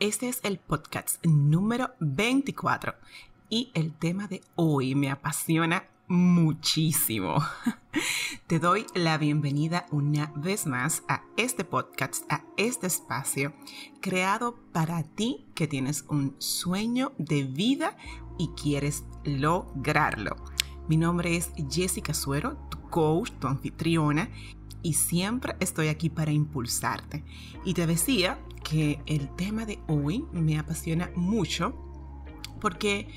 Este es el podcast número 24 y el tema de hoy me apasiona muchísimo. Te doy la bienvenida una vez más a este podcast, a este espacio creado para ti que tienes un sueño de vida y quieres lograrlo. Mi nombre es Jessica Suero, tu coach, tu anfitriona y siempre estoy aquí para impulsarte. Y te decía que el tema de hoy me apasiona mucho porque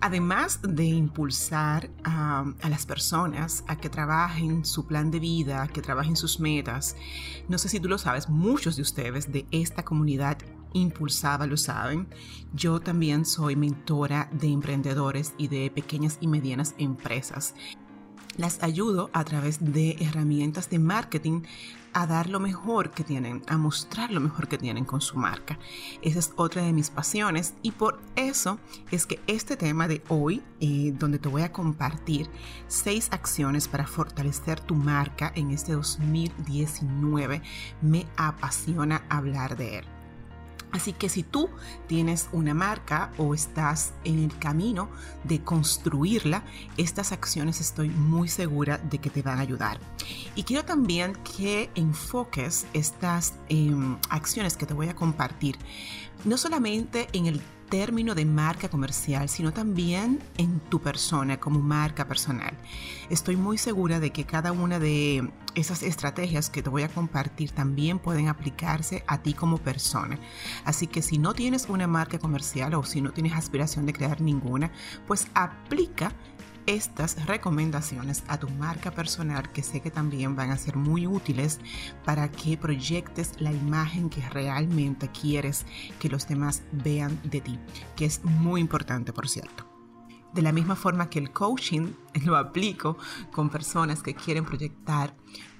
además de impulsar a, las personas a que trabajen su plan de vida, a que trabajen sus metas, no sé si tú lo sabes, muchos de ustedes de esta comunidad impulsada lo saben. Yo también soy mentora de emprendedores y de pequeñas y medianas empresas las ayudo a través de herramientas de marketing a dar lo mejor que tienen, a mostrar lo mejor que tienen con su marca. Esa es otra de mis pasiones y por eso es que este tema de hoy, eh, donde te voy a compartir seis acciones para fortalecer tu marca en este 2019, me apasiona hablar de él. Así que si tú tienes una marca o estás en el camino de construirla, estas acciones estoy muy segura de que te van a ayudar. Y quiero también que enfoques estas em, acciones que te voy a compartir, no solamente en el término de marca comercial, sino también en tu persona como marca personal. Estoy muy segura de que cada una de esas estrategias que te voy a compartir también pueden aplicarse a ti como persona. Así que si no tienes una marca comercial o si no tienes aspiración de crear ninguna, pues aplica estas recomendaciones a tu marca personal que sé que también van a ser muy útiles para que proyectes la imagen que realmente quieres que los demás vean de ti, que es muy importante, por cierto. De la misma forma que el coaching lo aplico con personas que quieren proyectar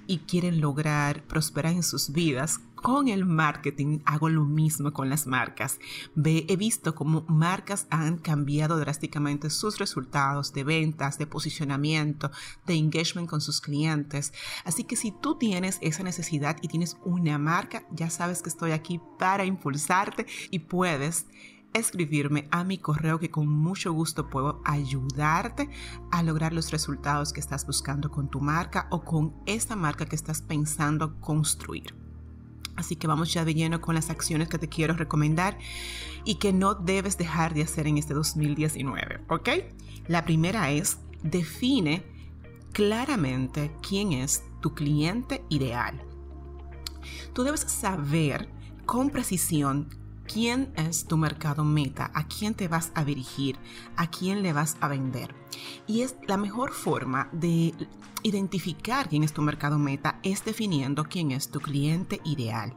y quieren lograr prosperar en sus vidas, con el marketing hago lo mismo con las marcas. He visto cómo marcas han cambiado drásticamente sus resultados de ventas, de posicionamiento, de engagement con sus clientes. Así que si tú tienes esa necesidad y tienes una marca, ya sabes que estoy aquí para impulsarte y puedes escribirme a mi correo que con mucho gusto puedo ayudarte a lograr los resultados que estás buscando con tu marca o con esta marca que estás pensando construir. Así que vamos ya de lleno con las acciones que te quiero recomendar y que no debes dejar de hacer en este 2019, ¿ok? La primera es define claramente quién es tu cliente ideal. Tú debes saber con precisión quién es tu mercado meta, a quién te vas a dirigir, a quién le vas a vender. Y es la mejor forma de identificar quién es tu mercado meta es definiendo quién es tu cliente ideal.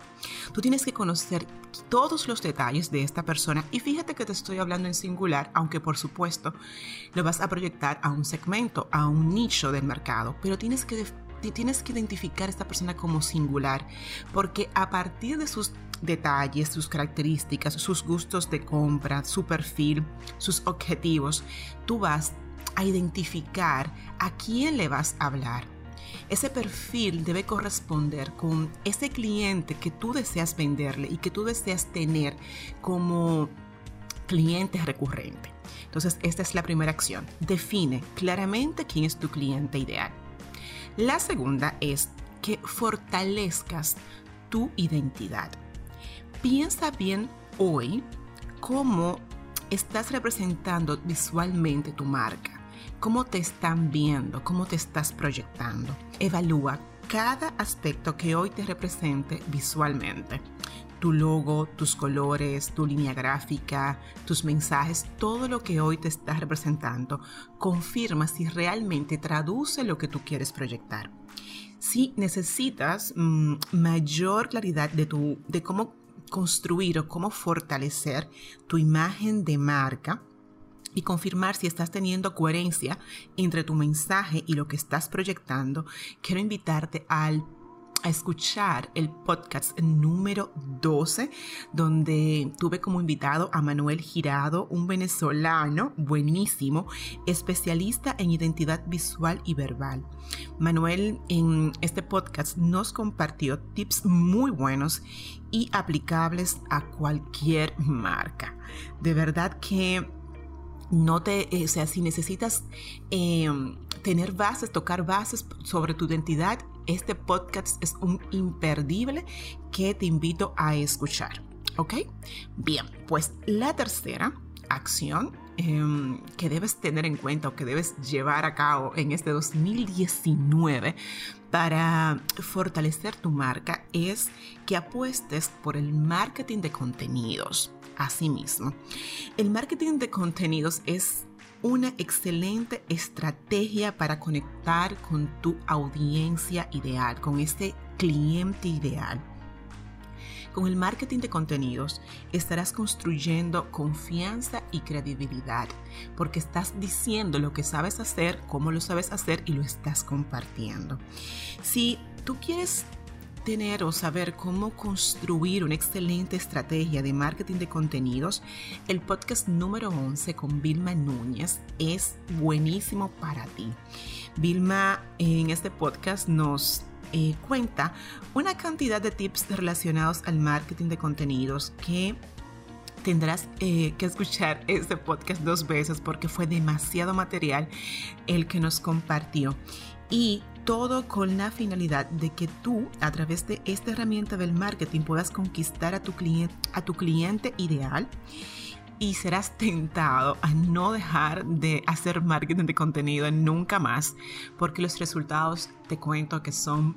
Tú tienes que conocer todos los detalles de esta persona y fíjate que te estoy hablando en singular, aunque por supuesto lo vas a proyectar a un segmento, a un nicho del mercado, pero tienes que tienes que identificar a esta persona como singular, porque a partir de sus detalles, sus características, sus gustos de compra, su perfil, sus objetivos, tú vas a identificar a quién le vas a hablar. Ese perfil debe corresponder con ese cliente que tú deseas venderle y que tú deseas tener como cliente recurrente. Entonces, esta es la primera acción. Define claramente quién es tu cliente ideal. La segunda es que fortalezcas tu identidad. Piensa bien hoy cómo estás representando visualmente tu marca, cómo te están viendo, cómo te estás proyectando. Evalúa cada aspecto que hoy te represente visualmente. Tu logo, tus colores, tu línea gráfica, tus mensajes, todo lo que hoy te está representando, confirma si realmente traduce lo que tú quieres proyectar. Si necesitas mm, mayor claridad de, tu, de cómo construir o cómo fortalecer tu imagen de marca y confirmar si estás teniendo coherencia entre tu mensaje y lo que estás proyectando, quiero invitarte al a escuchar el podcast número 12, donde tuve como invitado a Manuel Girado, un venezolano buenísimo, especialista en identidad visual y verbal. Manuel en este podcast nos compartió tips muy buenos y aplicables a cualquier marca. De verdad que no te, eh, o sea, si necesitas em, tener bases, tocar bases sobre tu identidad, este podcast es un imperdible que te invito a escuchar. ¿Ok? Bien, pues la tercera acción em, que debes tener en cuenta o que debes llevar a cabo en este 2019 para fortalecer tu marca es que apuestes por el marketing de contenidos. Asimismo, el marketing de contenidos es una excelente estrategia para conectar con tu audiencia ideal, con este cliente ideal. Con el marketing de contenidos estarás construyendo confianza y credibilidad porque estás diciendo lo que sabes hacer, cómo lo sabes hacer y lo estás compartiendo. Si tú quieres tener o saber cómo construir una excelente estrategia de marketing de contenidos, el podcast número 11 con Vilma Núñez es buenísimo para ti. Vilma en este podcast nos cuenta una cantidad de tips relacionados al marketing de contenidos que tendrás eh, que escuchar este podcast dos veces porque fue demasiado material el que nos compartió. Y todo con la finalidad de que tú, a través de esta herramienta del marketing, puedas conquistar a tu cliente, a tu cliente ideal y serás tentado a no dejar de hacer marketing de contenido nunca más, porque los resultados te cuento que son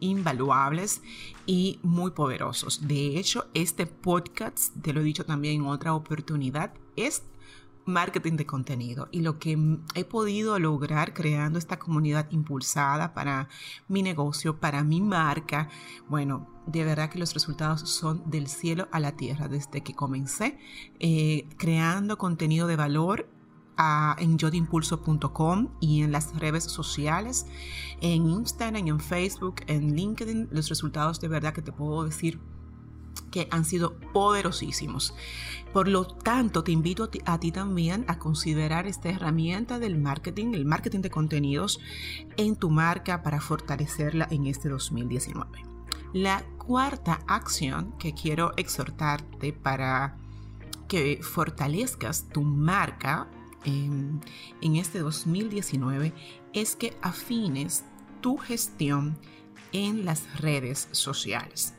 invaluables y muy poderosos. De hecho, este podcast, te lo he dicho también en otra oportunidad, es marketing de contenido y lo que he podido lograr creando esta comunidad impulsada para mi negocio, para mi marca, bueno, de verdad que los resultados son del cielo a la tierra desde que comencé eh, creando contenido de valor en yodimpulso.com y en las redes sociales, en Instagram, en Facebook, en LinkedIn, los resultados de verdad que te puedo decir que han sido poderosísimos. Por lo tanto, te invito a ti, también a considerar esta herramienta del marketing, el marketing de contenidos en tu marca para fortalecerla en este 2019. La cuarta acción que quiero exhortarte para que fortalezcas tu marca en, en este 2019 es que afines tu gestión en las redes sociales.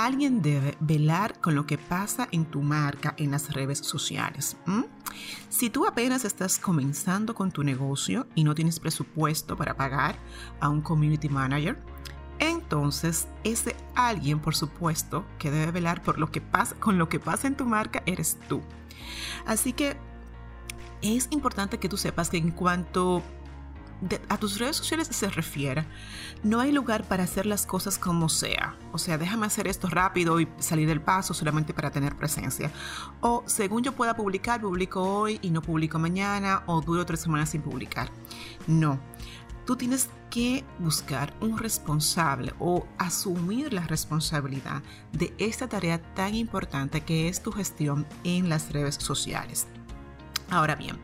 Alguien debe velar con lo que pasa en tu marca en las redes sociales. Si tú apenas estás comenzando con tu negocio y no tienes presupuesto para pagar a un community manager, entonces ese alguien, por supuesto, que debe velar por lo que pasa con lo que pasa en tu marca eres tú. Así que es importante que tú sepas que en cuanto a tus redes sociales se refiere, no hay lugar para hacer las cosas como sea. O sea, déjame hacer esto rápido y salir del paso solamente para tener presencia. O según yo pueda publicar, publico hoy y no publico mañana o duro tres semanas sin publicar. No. Tú tienes que buscar un responsable o asumir la responsabilidad de esta tarea tan importante que es tu gestión en las redes sociales. Ahora bien,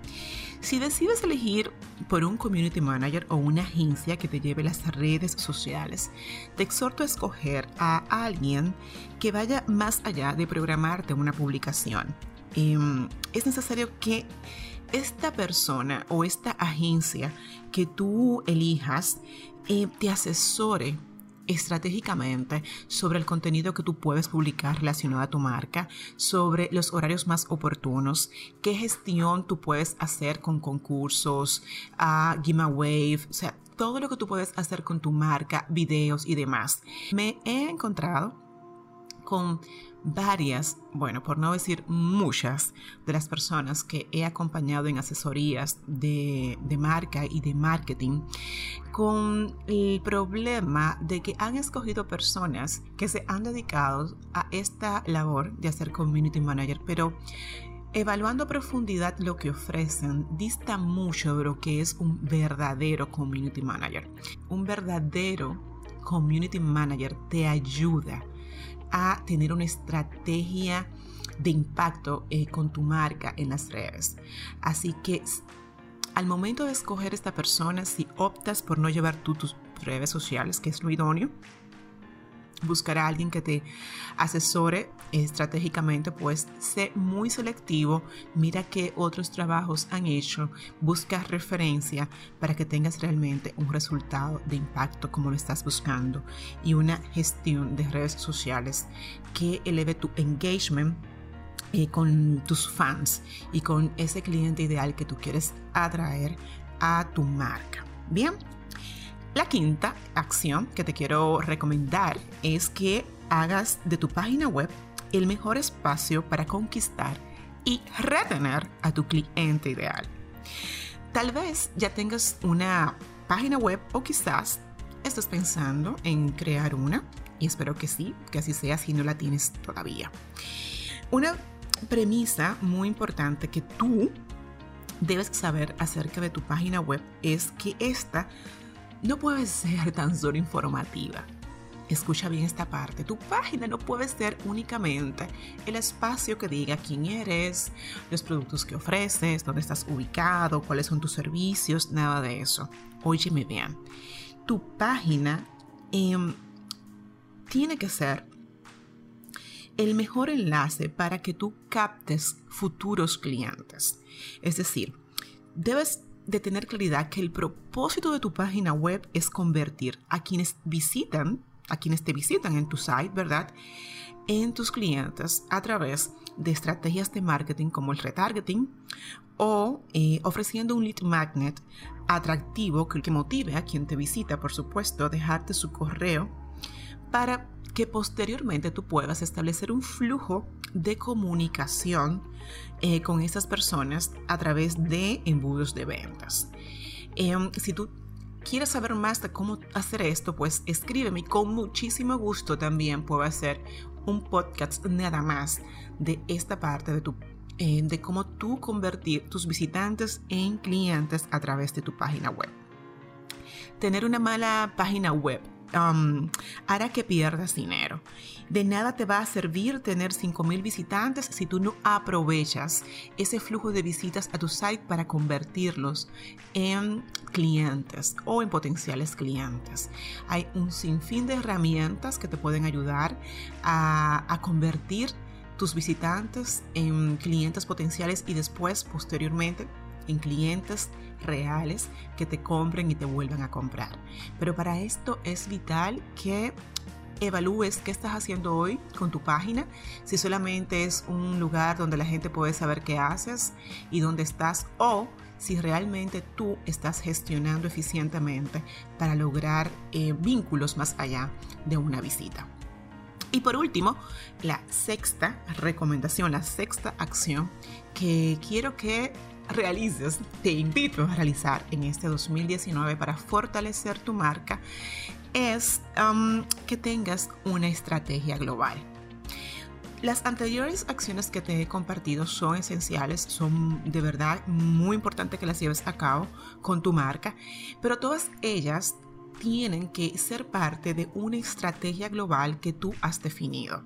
si decides elegir por un community manager o una agencia que te lleve las redes sociales, te exhorto a escoger a alguien que vaya más allá de programarte una publicación. Em, es necesario que esta persona o esta agencia que tú elijas eh, te asesore estratégicamente sobre el contenido que tú puedes publicar relacionado a tu marca, sobre los horarios más oportunos, qué gestión tú puedes hacer con concursos, uh, giveaway, o sea, todo lo que tú puedes hacer con tu marca, videos y demás. Me he encontrado con varias, bueno, por no decir muchas, de las personas que he acompañado en asesorías de, marca y de marketing, con el problema de que han escogido personas que se han dedicado a esta labor de hacer community manager, pero evaluando a profundidad lo que ofrecen, dista mucho de lo que es un verdadero community manager. Un verdadero community manager te ayuda a tener una estrategia de impacto eh, con tu marca en las redes. Así que al momento de escoger esta persona, si optas por no llevar tú tus redes sociales, que es lo idóneo, buscar a alguien que te asesore estratégicamente, pues sé muy selectivo, mira qué otros trabajos han hecho, busca referencia para que tengas realmente un resultado de impacto como lo estás buscando. Y una gestión de redes sociales que eleve tu engagement eh, con tus fans y con ese cliente ideal que tú quieres atraer a tu marca. Bien, la quinta acción que te quiero recomendar es que hagas de tu página web el mejor espacio para conquistar y retener a tu cliente ideal. Tal vez ya tengas una página web o quizás estés pensando en crear una y espero que sí, que así sea si no la tienes todavía. Una premisa muy importante que tú debes saber acerca de tu página web es que esta no puede ser tan solo informativa. Escucha bien esta parte. Tu página no puede ser únicamente el espacio que diga quién eres, los productos que ofreces, dónde estás ubicado, cuáles son tus servicios, nada de eso. Óyeme bien. Tu página em, tiene que ser el mejor enlace para que tú captes futuros clientes. Es decir, debes de tener claridad que el propósito de tu página web es convertir a quienes visitan, a quienes te visitan en tu site, ¿verdad? En tus clientes a través de estrategias de marketing como el retargeting o eh, ofreciendo un lead magnet atractivo que, que motive a quien te visita, por supuesto, a dejarte su correo para que posteriormente tú puedas establecer un flujo de comunicación eh, con esas personas a través de embudos de ventas. Em, si tú quieres saber más de cómo hacer esto, pues escríbeme con muchísimo gusto también puedo hacer un podcast nada más de esta parte de tu eh, de cómo tú convertir tus visitantes en clientes a través de tu página web. Tener una mala página web Hará que pierdas dinero. De nada te va a servir tener 5.000 visitantes si tú no aprovechas ese flujo de visitas a tu site para convertirlos en clientes o en potenciales clientes. Hay un sinfín de herramientas que te pueden ayudar a convertir tus visitantes en clientes potenciales y después, posteriormente, en clientes reales que te compren y te vuelvan a comprar. Pero para esto es vital que evalúes qué estás haciendo hoy con tu página, si solamente es un lugar donde la gente puede saber qué haces y dónde estás o si realmente tú estás gestionando eficientemente para lograr eh, vínculos más allá de una visita. Y por último, la sexta recomendación, la sexta acción que quiero que realices, te invito a realizar en este 2019 para fortalecer tu marca es um, que tengas una estrategia global. Las anteriores acciones que te he compartido son esenciales, son de verdad muy importantes que las lleves a cabo con tu marca, pero todas ellas tienen que ser parte de una estrategia global que tú has definido.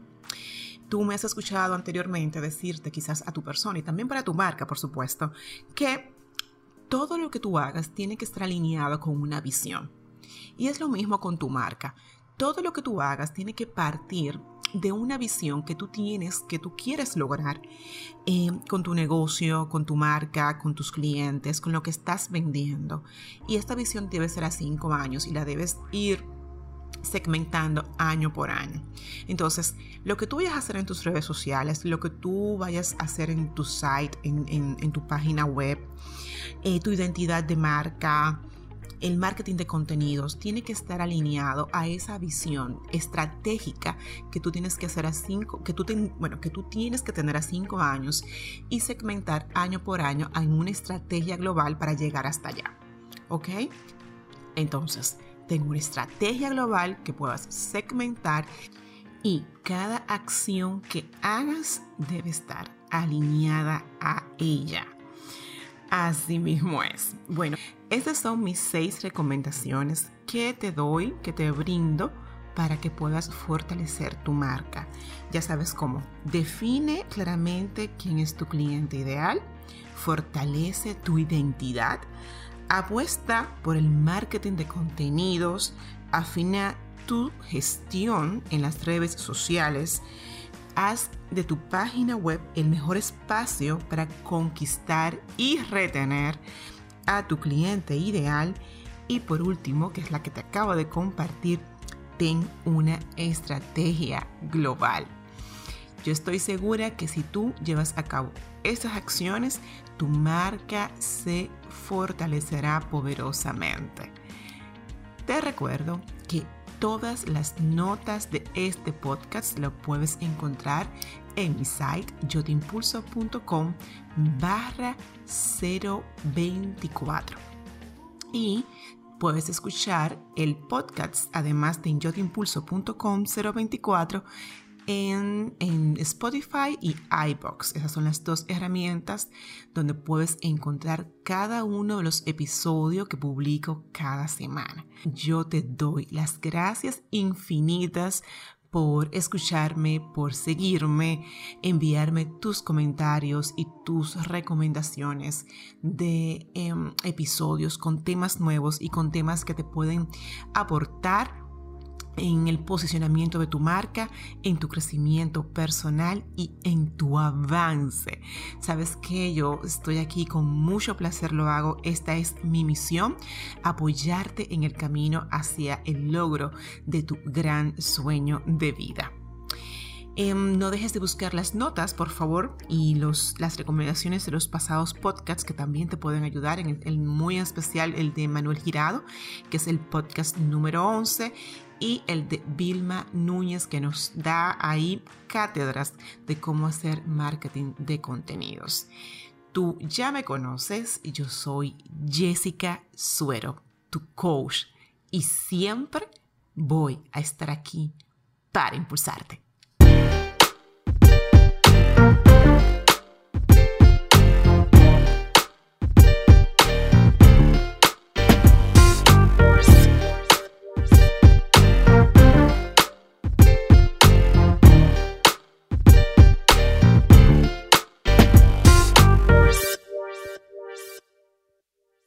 Tú me has escuchado anteriormente decirte quizás a tu persona y también para tu marca, por supuesto, que todo lo que tú hagas tiene que estar alineado con una visión. Y es lo mismo con tu marca. Todo lo que tú hagas tiene que partir de una visión que tú tienes, que tú quieres lograr eh, con tu negocio, con tu marca, con tus clientes, con lo que estás vendiendo. Y esta visión debe ser a cinco años y la debes ir segmentando año por año. Entonces, lo que tú vayas a hacer en tus redes sociales, lo que tú vayas a hacer en tu site, en, tu página web, eh, tu identidad de marca, el marketing de contenidos tiene que estar alineado a esa visión estratégica que tú tienes que hacer a cinco, que tú, bueno, que tú tienes que tener a cinco años y segmentar año por año en una estrategia global para llegar hasta allá. ¿Ok? Entonces, tengo una estrategia global que puedas segmentar y cada acción que hagas debe estar alineada a ella. Así mismo es. Bueno, Estas son mis seis recomendaciones que te doy, que te brindo para que puedas fortalecer tu marca. Ya sabes cómo. Define claramente quién es tu cliente ideal, fortalece tu identidad, apuesta por el marketing de contenidos, afina tu gestión en las redes sociales, haz de tu página web el mejor espacio para conquistar y retener a tu cliente ideal y por último, que es la que te acabo de compartir, ten una estrategia global. Yo estoy segura que si tú llevas a cabo estas acciones, tu marca se fortalecerá poderosamente. Te recuerdo que todas las notas de este podcast lo puedes encontrar en mi site yotimpulso.com barra 024. Y Puedes escuchar el podcast, además de en yotimpulso.com 024, en, en, Spotify y iBox. Esas son las dos herramientas donde puedes encontrar cada uno de los episodios que publico cada semana. Yo te doy las gracias infinitas por escucharme, por seguirme, enviarme tus comentarios y tus recomendaciones de em, episodios con temas nuevos y con temas que te pueden aportar en el posicionamiento de tu marca, en tu crecimiento personal y en tu avance. Sabes que yo estoy aquí con mucho placer, lo hago. Esta es mi misión, apoyarte en el camino hacia el logro de tu gran sueño de vida. Em, no dejes de buscar las notas, por favor, y los, las recomendaciones de los pasados podcasts que también te pueden ayudar, en el, muy especial el de Manuel Girado, que es el podcast número 11, y el de Vilma Núñez, que nos da ahí cátedras de cómo hacer marketing de contenidos. Tú ya me conoces, yo soy Jessica Suero, tu coach, y siempre voy a estar aquí para impulsarte.